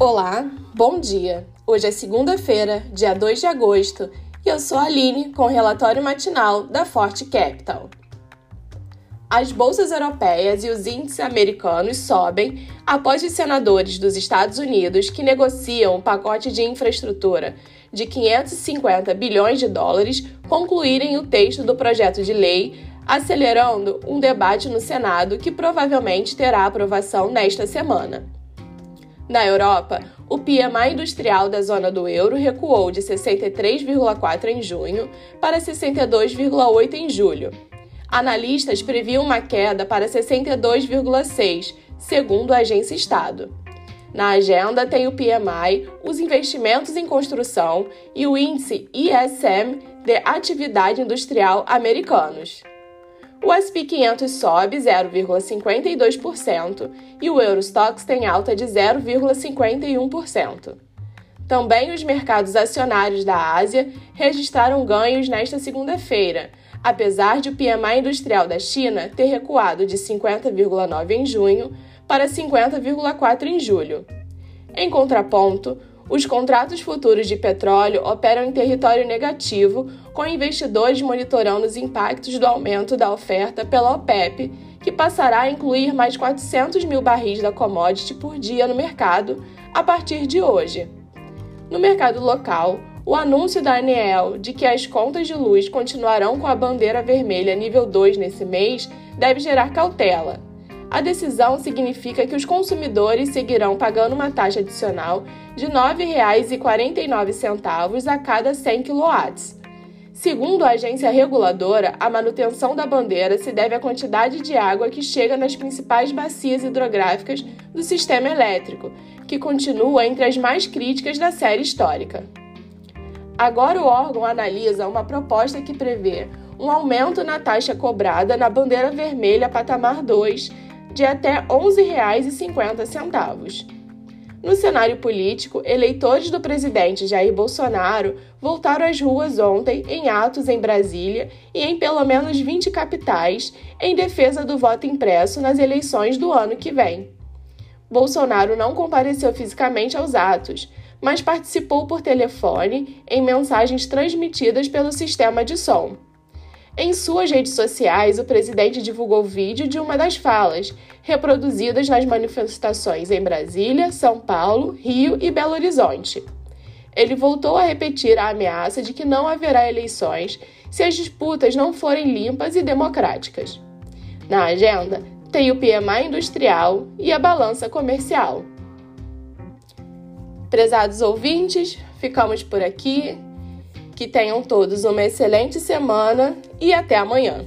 Olá, bom dia. Hoje é segunda-feira, dia 2 de agosto, e eu sou a Aline com o relatório matinal da Forte Capital. As bolsas europeias e os índices americanos sobem após os senadores dos Estados Unidos que negociam um pacote de infraestrutura de 550 bilhões de dólares concluírem o texto do projeto de lei, acelerando um debate no Senado que provavelmente terá aprovação nesta semana. Na Europa, o PMI industrial da zona do euro recuou de 63,4 em junho para 62,8 em julho. Analistas previam uma queda para 62,6, segundo a agência Estado. Na agenda tem o PMI, os investimentos em construção e o índice ISM de atividade industrial americanos. O SP 500 sobe 0,52% e o Eurostox tem alta de 0,51%. Também os mercados acionários da Ásia registraram ganhos nesta segunda-feira, apesar de o PMI industrial da China ter recuado de 50,9 em junho para 50,4 em julho. Em contraponto, os contratos futuros de petróleo operam em território negativo, com investidores monitorando os impactos do aumento da oferta pela OPEP, que passará a incluir mais 400 mil barris da commodity por dia no mercado a partir de hoje. No mercado local, o anúncio da ANEEL de que as contas de luz continuarão com a bandeira vermelha nível 2 nesse mês deve gerar cautela a decisão significa que os consumidores seguirão pagando uma taxa adicional de R$ 9,49 a cada 100 kW. Segundo a agência reguladora, a manutenção da bandeira se deve à quantidade de água que chega nas principais bacias hidrográficas do sistema elétrico, que continua entre as mais críticas da série histórica. Agora o órgão analisa uma proposta que prevê um aumento na taxa cobrada na bandeira vermelha patamar 2 de até R$ 11,50. No cenário político, eleitores do presidente Jair Bolsonaro voltaram às ruas ontem em atos em Brasília e em pelo menos 20 capitais em defesa do voto impresso nas eleições do ano que vem. Bolsonaro não compareceu fisicamente aos atos, mas participou por telefone em mensagens transmitidas pelo sistema de som. Em suas redes sociais, o presidente divulgou vídeo de uma das falas, reproduzidas nas manifestações em Brasília, São Paulo, Rio e Belo Horizonte. Ele voltou a repetir a ameaça de que não haverá eleições se as disputas não forem limpas e democráticas. Na agenda, tem o PMI industrial e a balança comercial. Prezados ouvintes, ficamos por aqui. Que tenham todos uma excelente semana e até amanhã.